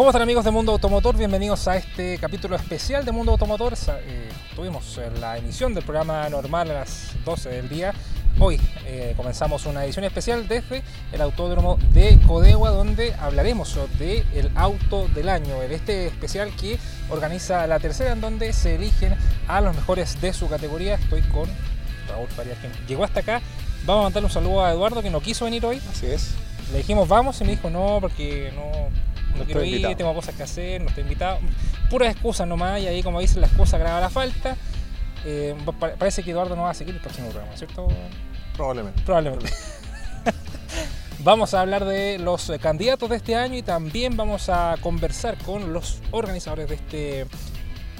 ¿Cómo están amigos de Mundo Automotor? Bienvenidos a este capítulo especial de Mundo Automotor. Eh, tuvimos la emisión del programa normal a las 12 del día. Hoy eh, comenzamos una edición especial desde el Autódromo de Codegua donde hablaremos del el auto del año, el este especial que organiza la tercera en donde se eligen a los mejores de su categoría. Estoy con Raúl Farías, que llegó hasta acá. Vamos a mandarle un saludo a Eduardo que no quiso venir hoy. Así es. Le dijimos vamos y me dijo no porque no no quiero ir, tengo cosas que hacer, no estoy invitado. Puras excusas nomás, y ahí como dicen, la excusa graba la falta. Eh, parece que Eduardo no va a seguir el próximo programa, ¿cierto? Probablemente. Probablemente. vamos a hablar de los eh, candidatos de este año y también vamos a conversar con los organizadores de este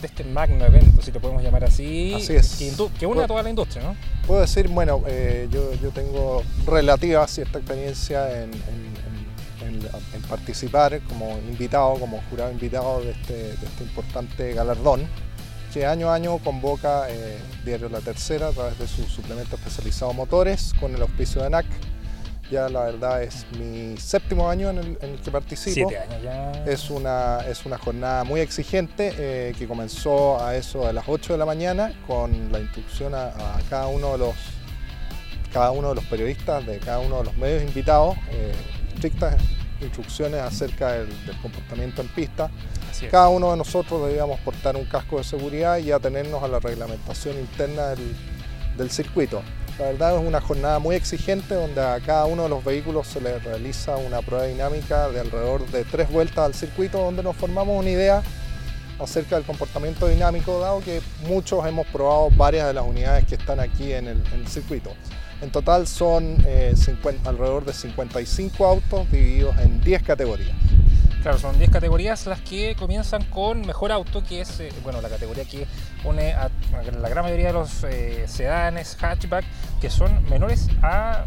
de este magno evento, si lo podemos llamar así, así es. que, une a toda la industria, ¿no? Puedo decir, bueno, eh, yo, yo, tengo relativa cierta experiencia en en, participar como invitado, como jurado invitado de este, este importante galardón que año a año convoca eh, Diario La Tercera a través de su suplemento especializado Motores con el auspicio de NAC. Ya la verdad es mi séptimo año en el, que participo. Siete años ya. Es una, es una jornada muy exigente eh, que comenzó a eso de las 8 de la mañana con la instrucción a, cada uno de los cada uno de los periodistas de cada uno de los medios invitados eh, estrictas instrucciones acerca del, comportamiento en pista. Cada uno de nosotros debíamos portar un casco de seguridad y atenernos a la reglamentación interna del, circuito. La verdad es una jornada muy exigente donde a cada uno de los vehículos se le realiza una prueba dinámica de alrededor de tres vueltas al circuito donde nos formamos una idea acerca del comportamiento dinámico, dado que muchos hemos probado varias de las unidades que están aquí en el circuito. En total son eh, alrededor de 55 autos divididos en 10 categorías. Claro, son 10 categorías las que comienzan con mejor auto, que es eh, bueno, la categoría que une a, la gran mayoría de los eh, sedanes, hatchback, que son menores a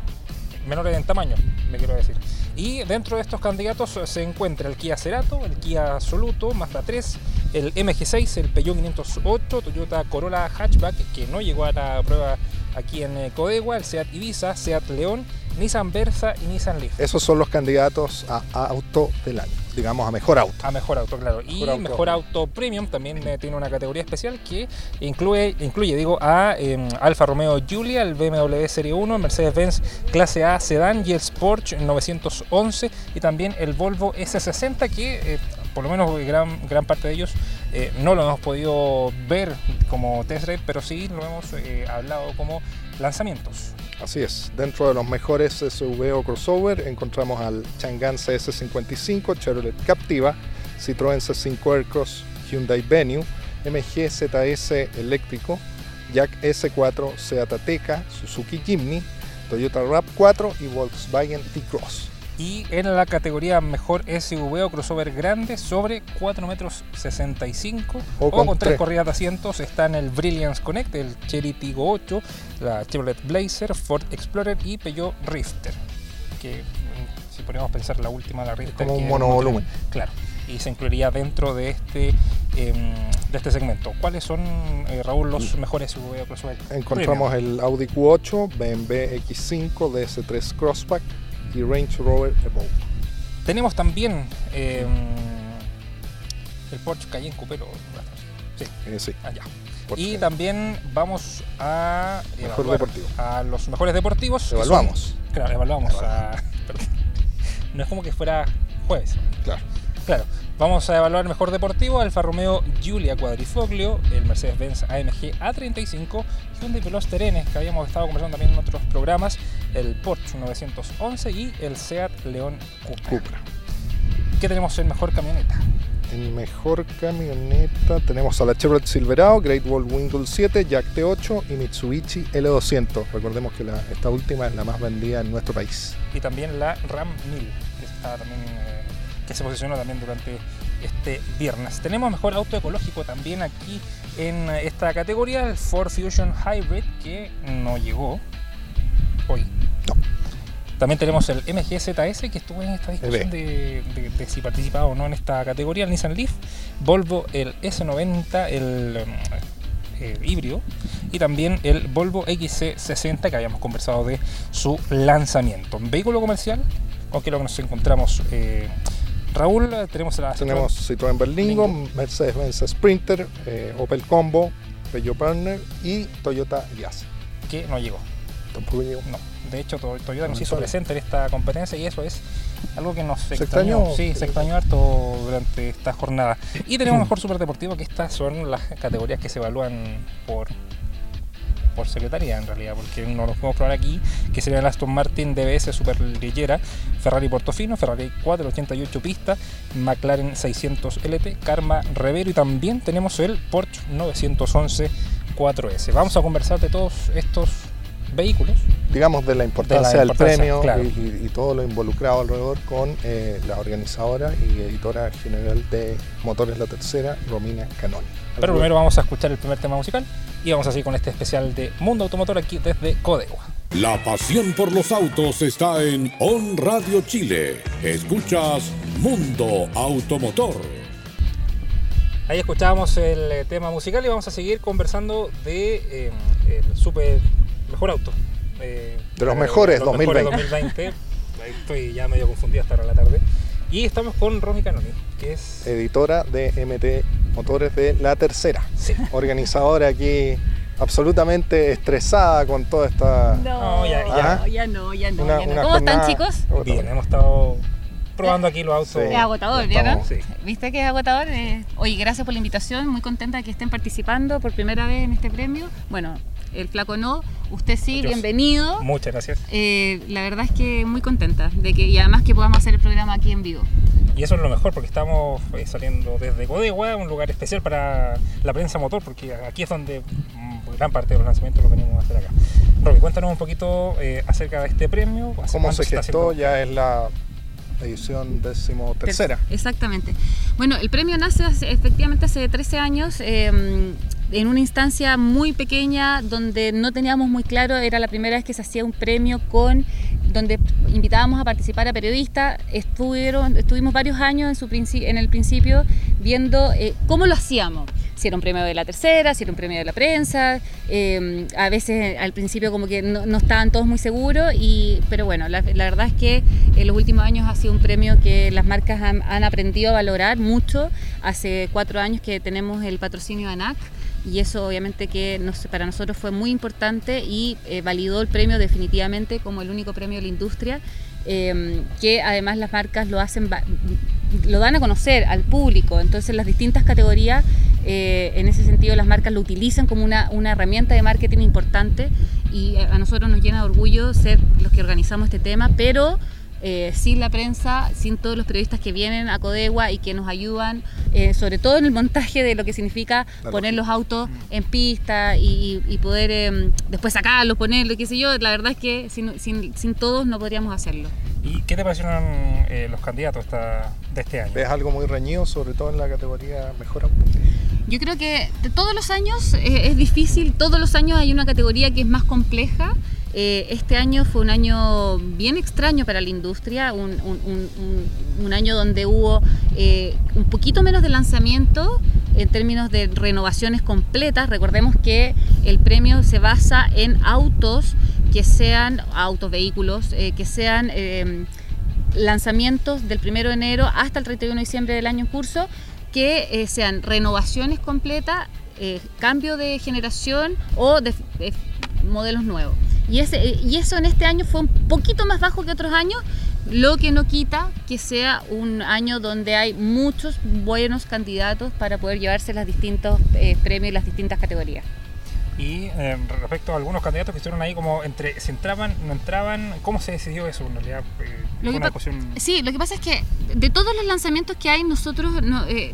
menores en tamaño, me quiero decir. Y dentro de estos candidatos se encuentra el Kia Cerato, el Kia Soluto, Mazda 3, el MG6, el Peugeot 508, Toyota Corolla Hatchback, que no llegó a la prueba aquí en eh, Codegua, el Seat Ibiza, Seat León, Nissan Versa y Nissan Leaf. Esos son los candidatos a, auto del año, digamos a mejor auto. A mejor auto, claro. y mejor auto premium también eh, tiene una categoría especial que incluye, incluye digo, a em, Alfa Romeo Giulia, el BMW Serie 1, Mercedes-Benz Clase A Sedan y el Sport 911 y también el Volvo S60 que eh, por lo menos gran, gran parte de ellos eh, no lo hemos podido ver como test pero sí lo hemos eh, hablado como lanzamientos. Así es, dentro de los mejores SUV o crossover encontramos al Chang'an CS55, Chevrolet Captiva, Citroën C5 Aircross, Hyundai Venue, MG ZS eléctrico, Jack S4, Seat Ateca, Suzuki Jimny, Toyota RAV4 y Volkswagen T-Cross. Y en la categoría mejor SUV o crossover grande sobre 4 metros 65 o, con, 3 corridas de asientos están el Brilliance Connect, el Cherry Tiggo 8, la Chevrolet Blazer, Ford Explorer y Peugeot Rifter. Que mm, si podemos pensar la última, la Rifter. Como un monovolumen. Claro. Y se incluiría dentro de este, em, de este segmento. ¿Cuáles son, eh, Raúl, los mejores SUV o crossover? Encontramos el Audi Q8, BMW X5, DS3 Crossback y Range Rover Evoque. Tenemos también eh, el Porsche Cayenne Coupé. Sí, eh, sí. Allá. Ah, y también vamos a a los mejores deportivos. Evaluamos. claro, evaluamos. no es como que fuera jueves. Claro. Claro. Vamos a evaluar el mejor deportivo, Alfa Romeo Giulia Quadrifoglio, el Mercedes-Benz AMG A35, Hyundai Veloster N, que habíamos estado conversando también en otros programas, el Porsche 911 y el Seat León Cupra. ¿Qué tenemos en mejor camioneta? En mejor camioneta tenemos a la Chevrolet Silverado, Great Wall Windows 7, Jack T8 y Mitsubishi L200. Recordemos que esta última es la más vendida en nuestro país. Y también la Ram 1000, que, también, eh, que se posicionó también durante este viernes. Tenemos mejor auto ecológico también aquí en esta categoría, el Ford Fusion Hybrid, que no llegó. También tenemos el MGZS que estuvo en esta discusión de, si participaba o no en esta categoría, el Nissan Leaf, Volvo el S90, el, eh, híbrido y también el Volvo XC60 que habíamos conversado de su lanzamiento. Vehículo comercial, con que lo que nos encontramos. Eh, Raúl, tenemos la Tenemos Citroën Berlingo, Mercedes-Benz Sprinter, eh, Opel Combo, Peugeot Partner y Toyota Yaris. Que no llegó. Tampoco llegó. No. De hecho, Toyota nos hizo presente en esta competencia y eso es algo que nos extrañó. Sí, se extrañó harto durante esta jornada. Y tenemos mejor superdeportivo que estas son las categorías que se evalúan por por secretaría en realidad, porque no lo podemos probar aquí, que sería el Aston Martin DBS Superleggera, Ferrari Portofino, Ferrari 488 pista, McLaren 600 LT, Karma Revero y también tenemos el Porsche 911 4S. Vamos a conversar de todos estos vehículos. Digamos de la importancia, del premio y, todo lo involucrado alrededor con eh, la organizadora y editora general de Motores La Tercera, Romina Canoni. Pero primero vamos a escuchar el primer tema musical y vamos a seguir con este especial de Mundo Automotor aquí desde Codegua. La pasión por los autos está en On Radio Chile. Escuchas Mundo Automotor. Ahí escuchábamos el eh, tema musical y vamos a seguir conversando de eh, el super mejor auto. Eh, de los mejores, los 2020. 2020. Estoy ya medio confundido hasta ahora la tarde. Y estamos con Romy Canoni, que es... Editora de MT Motores de La Tercera. Sí. Organizadora aquí absolutamente estresada con toda esta... No, ya, ya, ya, no, ya no. ¿Cómo están chicos? Bien, hemos estado probando aquí los autos. Es agotador, ¿ya Sí. ¿Viste que es agotador? Eh, oye, gracias por la invitación, muy contenta de que estén participando por primera vez en este premio. Bueno, el flaco no, usted sí, bienvenido. Muchas gracias. Eh, la verdad es que muy contenta de que y además que podamos hacer el programa aquí en vivo. Y eso es lo mejor porque estamos eh, saliendo desde Codegua, un lugar especial para la prensa motor, porque aquí es donde mm, gran parte de los lanzamientos lo venimos a hacer acá. Roby, cuéntanos un poquito eh, acerca de este premio. ¿Cómo se gestó? Ya es la edición décimo tercera. Exactamente. Bueno, el premio nace efectivamente hace 13 años. Em, en una instancia muy pequeña donde no teníamos muy claro, era la primera vez que se hacía un premio con donde invitábamos a participar a periodistas, estuvieron, estuvimos varios años en, su en el principio viendo eh, cómo lo hacíamos, si era un premio de la tercera, si era un premio de la prensa, em, a veces al principio como que no, estaban todos muy seguros, y, pero bueno, la, verdad es que en los últimos años ha sido un premio que las marcas han, han aprendido a valorar mucho, hace cuatro años que tenemos el patrocinio de ANAC, y eso obviamente que para nosotros fue muy importante y eh, validó el premio definitivamente como el único premio de la industria, em, que además las marcas lo hacen lo dan a conocer al público, entonces las distintas categorías, eh, en ese sentido las marcas lo utilizan como una, una herramienta de marketing importante y a nosotros nos llena de orgullo ser los que organizamos este tema, pero eh, sin la prensa, sin todos los periodistas que vienen a Codegua y que nos ayudan, eh, sobre todo en el montaje de lo que significa poner los autos mm. en pista y, poder em, después sacarlos, ponerlos, qué sé yo. La verdad es que sin, todos no podríamos hacerlo. ¿Y qué te parecieron eh, los candidatos de este año? Es algo muy reñido, sobre todo en la categoría mejor auto. Yo creo que todos los años es difícil, todos los años hay una categoría que es más compleja. Eh, este año fue un año bien extraño para la industria, un, año donde hubo eh, un poquito menos de lanzamiento en términos de renovaciones completas. Recordemos que el premio se basa en autos que sean, autos, vehículos, eh, que sean lanzamientos del 1 de enero hasta el 31 de diciembre del año en curso, que sean renovaciones completas, cambio de generación o de modelos nuevos. Y, ese, y eso en este año fue un poquito más bajo que otros años, lo que no quita que sea un año donde hay muchos buenos candidatos para poder llevarse los distintos eh, premios y las distintas categorías. Y eh, respecto a algunos candidatos que estuvieron ahí como entre si entraban, no entraban, ¿cómo se decidió eso en realidad? Eh, sí, lo que pasa es que de todos los lanzamientos que hay, nosotros,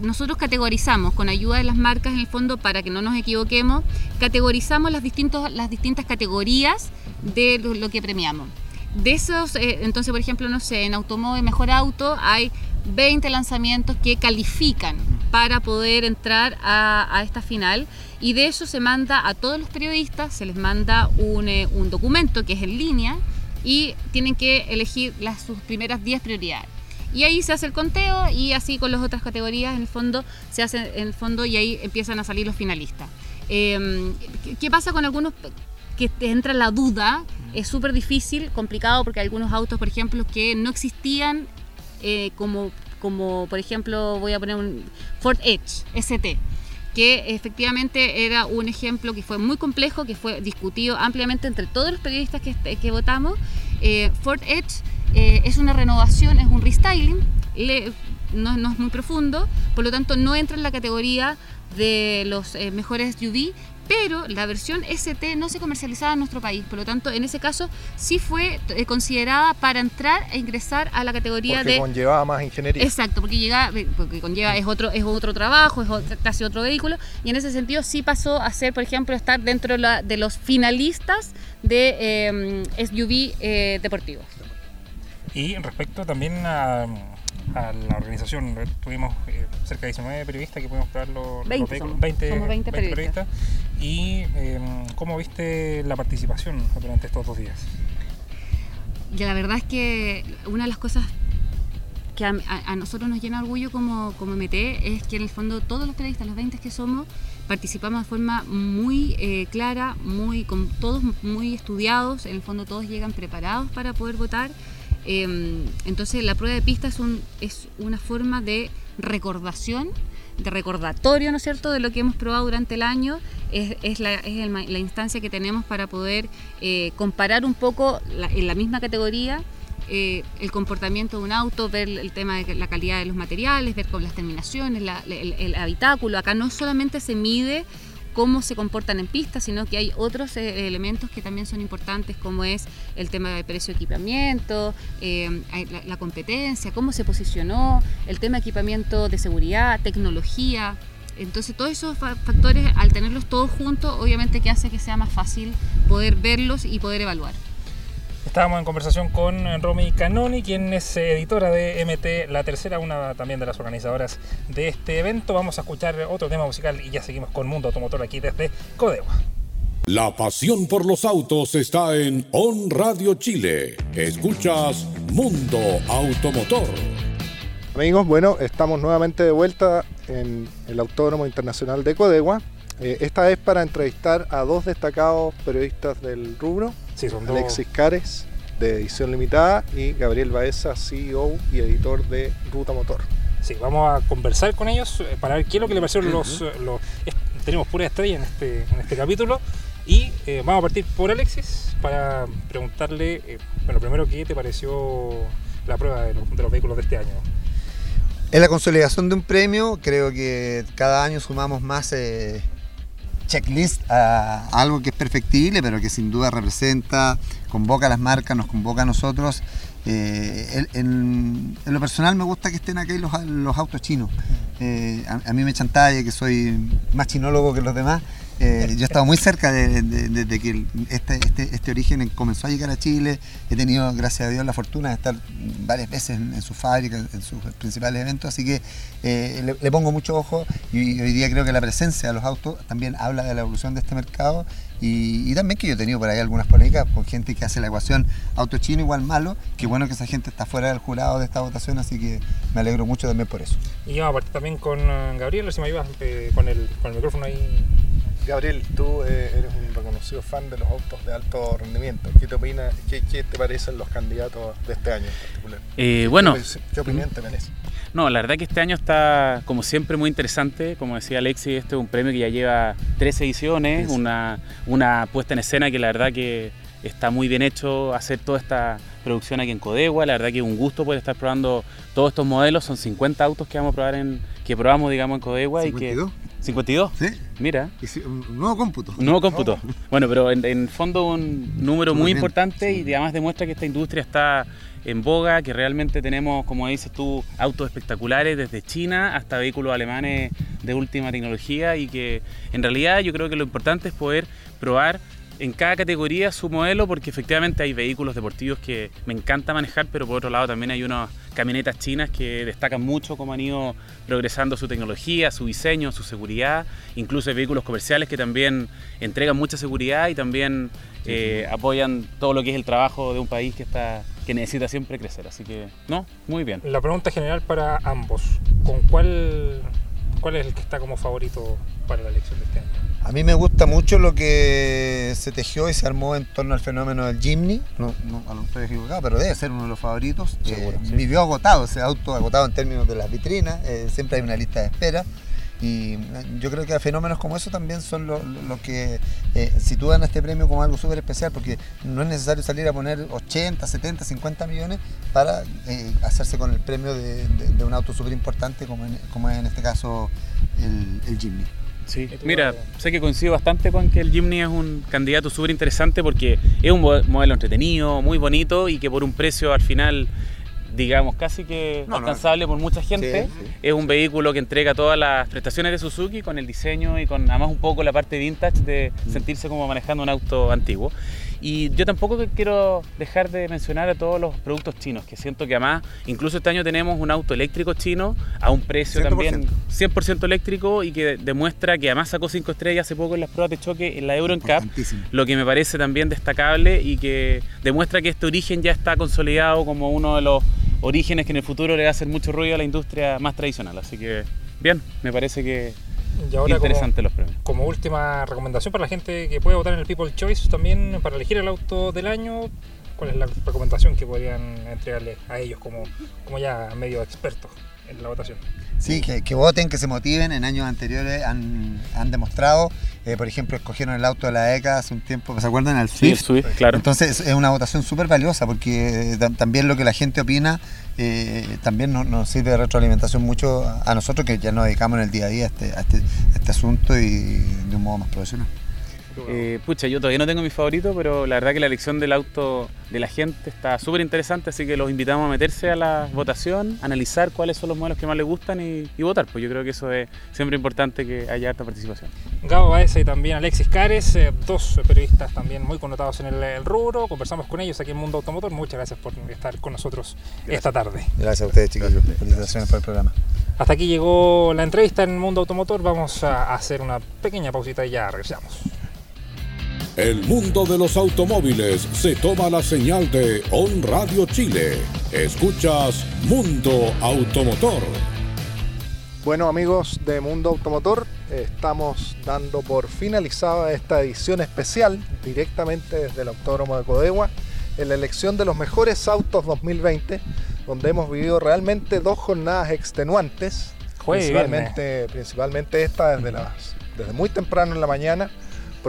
nosotros categorizamos con ayuda de las marcas en el fondo para que no nos equivoquemos, categorizamos las, distintos, las distintas categorías de lo, que premiamos. De esos, eh, entonces, por ejemplo, no sé, en automóvil mejor auto hay 20 lanzamientos que califican para poder entrar a, esta final y de eso se manda a todos los periodistas, se les manda un, eh, un documento que es en línea y tienen que elegir las, sus primeras 10 prioridades. Y ahí se hace el conteo y así con las otras categorías en el fondo se hace en el fondo y ahí empiezan a salir los finalistas. Em, ¿Qué pasa con algunos que te entra la duda? Es súper difícil, complicado porque hay algunos autos, por ejemplo, que no existían eh, como, como, por ejemplo, voy a poner un Ford Edge ST que efectivamente era un ejemplo que fue muy complejo, que fue discutido ampliamente entre todos los periodistas que, que votamos. Eh, Ford Edge eh, es una renovación, es un restyling, no, es muy profundo, por lo tanto no entra en la categoría de los eh, mejores SUV, pero la versión ST no se comercializaba en nuestro país, por lo tanto en ese caso sí fue eh, considerada para entrar e ingresar a la categoría porque de conllevaba más ingeniería. Exacto, porque llega porque conlleva es otro es otro trabajo, es casi otro vehículo y en ese sentido sí pasó a ser, por ejemplo, estar dentro de, los finalistas de SUV deportivos. Y respecto también a, la organización, tuvimos eh, cerca de 19 periodistas que pudimos probar los, 20, 20, periodistas. ¿Y em, cómo viste la participación durante estos dos días? la verdad es que una de las cosas que a, nosotros nos llena orgullo como, como MT es que en el fondo todos los periodistas, los 20 que somos, participamos de forma muy eh, clara, muy con todos muy estudiados, en el fondo todos llegan preparados para poder votar Em, entonces la prueba de pista es, un, es una forma de recordación, de recordatorio, ¿no es cierto?, de lo que hemos probado durante el año. Es, la, instancia que tenemos para poder eh, comparar un poco en la misma categoría eh, el comportamiento de un auto, ver el tema de la calidad de los materiales, ver con las terminaciones, el, habitáculo. Acá no solamente se mide cómo se comportan en pista, sino que hay otros eh, elementos que también son importantes, como es el tema de precio de equipamiento, eh, la, competencia, cómo se posicionó, el tema de equipamiento de seguridad, tecnología. Entonces todos esos factores, al tenerlos todos juntos, obviamente que hace que sea más fácil poder verlos y poder evaluar. Estábamos en conversación con Romy Canoni, quien es editora de MT La Tercera, una también de las organizadoras de este evento. Vamos a escuchar otro tema musical y ya seguimos con Mundo Automotor aquí desde Codegua. La pasión por los autos está en On Radio Chile. Escuchas Mundo Automotor. Amigos, bueno, estamos nuevamente de vuelta en el Autódromo Internacional de Codegua. Eh, esta vez para entrevistar a dos destacados periodistas del rubro Alexis Cares, de Edición Limitada, y Gabriel Baeza, CEO y editor de Ruta Motor. Sí, vamos a conversar con ellos eh, para ver qué es lo que le parecieron los, los, Tenemos pura estrella en este, en este capítulo. Y eh, vamos a partir por Alexis para preguntarle, eh, bueno, primero, ¿qué te pareció la prueba de los, de los vehículos de este año? En la consolidación de un premio, creo que cada año sumamos más checklist a algo que es perfectible, pero que sin duda representa, convoca a las marcas, nos convoca a nosotros. Eh, en, lo personal me gusta que estén aquí los, autos chinos. Eh, a, mí me chantalle que soy más chinólogo que los demás, eh, yo he estado muy cerca de, que este, este, este, origen comenzó a llegar a Chile. He tenido, gracias a Dios, la fortuna de estar varias veces en, su fábrica, en sus principales eventos, así que eh, le, pongo mucho ojo y hoy día creo que la presencia de los autos también habla de la evolución de este mercado y, también que yo he tenido por ahí algunas polémicas con gente que hace la ecuación auto chino igual malo, que bueno que esa gente está fuera del jurado de esta votación, así que me alegro mucho también por eso. Y vamos a partir también con eh, Gabriel, si me ayudas con, el, con el micrófono ahí. Gabriel, tú eh, eres un reconocido fan de los autos de alto rendimiento. ¿Qué te opinas, qué, te parecen los candidatos de este año en particular? Eh, bueno, ¿Qué, opinión te merece? No, la verdad que este año está, como siempre, muy interesante. Como decía Alexis, este es un premio que ya lleva tres ediciones, una, una puesta en escena que la verdad que está muy bien hecho hacer toda esta producción aquí en Codegua. La verdad que es un gusto poder estar probando todos estos modelos. Son 50 autos que vamos a probar en, que probamos, digamos, en Codegua. Y que, 52. Sí. Mira. un nuevo cómputo. Un nuevo cómputo. Bueno, pero en, en fondo un número muy importante y además demuestra que esta industria está en boga, que realmente tenemos, como dices tú, autos espectaculares desde China hasta vehículos alemanes de última tecnología y que en realidad yo creo que lo importante es poder probar en cada categoría su modelo porque efectivamente hay vehículos deportivos que me encanta manejar, pero por otro lado también hay unas camionetas chinas que destacan mucho cómo han ido progresando su tecnología, su diseño, su seguridad, incluso hay vehículos comerciales que también entregan mucha seguridad y también eh, apoyan todo lo que es el trabajo de un país que está que necesita siempre crecer. Así que, no, muy bien. La pregunta general para ambos, ¿con cuál, cuál es el que está como favorito para la elección de este año? A mí me gusta mucho lo que se tejió y se armó en torno al fenómeno del Jimny. No, no, mejor estoy equivocado, pero debe ser uno de los favoritos. Seguro, Eh, sí. Vivió agotado, ese auto agotado en términos de las vitrinas. eh, siempre hay una lista de espera. Y eh, yo creo que fenómenos como eso también son los lo que eh, sitúan a este premio como algo súper especial, porque no es necesario salir a poner 80, 70, 50 millones para eh, hacerse con el premio de, de- de un auto súper importante como es en este caso el, el Jimny. Sí, ¿Y tú, mira, sé que coincido bastante con que el Jimny es un candidato súper interesante porque es un mo- modelo entretenido, muy bonito y que por un precio al final, digamos, casi que No, no. alcanzable por mucha gente. Sí, sí. Es un vehículo que entrega todas las prestaciones de Suzuki con el diseño y con además un poco la parte vintage de Mm. sentirse como manejando un auto antiguo. Y yo tampoco quiero dejar de mencionar a todos los productos chinos, que siento que además, incluso este año tenemos un auto eléctrico chino a un precio 100%. también 100% eléctrico y que demuestra que además sacó 5 estrellas hace poco en las pruebas de choque en la Euro NCAP, lo que me parece también destacable y que demuestra que este origen ya está consolidado como uno de los orígenes que en el futuro le va a hacer mucho ruido a la industria más tradicional. Así que, bien, me parece que Y ahora como, interesante los premios. como última recomendación para la gente que puede votar en el People Choice también para elegir el auto del año, ¿cuál es la recomendación que podrían entregarle a ellos como, como ya medio expertos en la votación? Sí, que, que voten, que se motiven. En años anteriores han, han demostrado, eh, por ejemplo, escogieron el auto de la ECA hace un tiempo, ¿se acuerdan? El Sí, Swift. Swift, claro. Entonces es una votación súper valiosa porque eh, tam- también lo que la gente opina eh, también nos, nos sirve de retroalimentación mucho a, a nosotros que ya nos dedicamos en el día a día a este, a este, a este asunto y de un modo más profesional. Eh, pucha, yo todavía no tengo mi favorito, pero la verdad que la elección del auto de la gente está súper interesante, así que los invitamos a meterse a la votación, analizar cuáles son los modelos que más les gustan y, y votar, pues yo creo que eso es siempre importante que haya harta participación. Gabo Baeza y también Alexis Cares, eh, dos periodistas también muy connotados en el, el rubro. Conversamos con ellos aquí en Mundo Automotor. Muchas gracias por estar con nosotros esta tarde. Gracias a ustedes, chicos. Felicitaciones por el programa. Hasta aquí llegó la entrevista en Mundo Automotor. Vamos a hacer una pequeña pausita y ya regresamos. El mundo de los automóviles se toma la señal de On Radio Chile. Escuchas Mundo Automotor. Bueno amigos de Mundo Automotor, estamos dando por finalizada esta edición especial directamente desde el Autódromo de Codegua en la elección de los mejores autos 2020, donde hemos vivido realmente dos jornadas extenuantes, principalmente, principalmente esta desde, las, desde muy temprano en la mañana,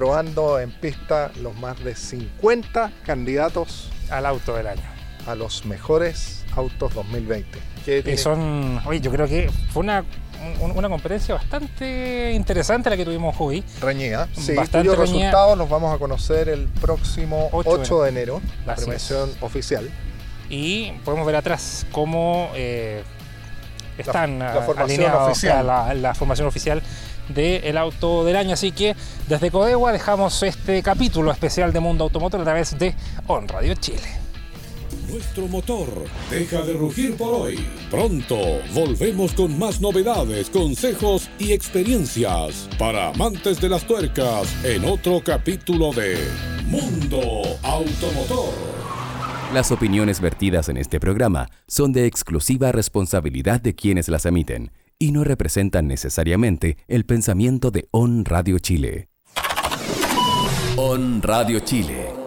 probando en pista los más de 50 candidatos Al auto del año. a los mejores autos 2020. ¿Qué Y tiene- son, oye, yo creo que fue una, un- una competencia bastante interesante la que tuvimos hoy. Reñida. Sí, Bastante cuyos reñida. resultados los vamos a conocer el próximo 8 8, de enero, la premiación oficial. Y podemos ver atrás cómo eh, están la ah, formación alineados oficial. la, la formación oficial del auto del año. Así que desde Codegua dejamos este capítulo especial de Mundo Automotor a través de On Radio Chile. Nuestro motor deja de rugir por hoy. Pronto volvemos con más novedades, consejos y experiencias para amantes de las tuercas en otro capítulo de Mundo Automotor. Las opiniones vertidas en este programa son de exclusiva responsabilidad de quienes las emiten y no representan necesariamente el pensamiento de On Radio Chile. On Radio Chile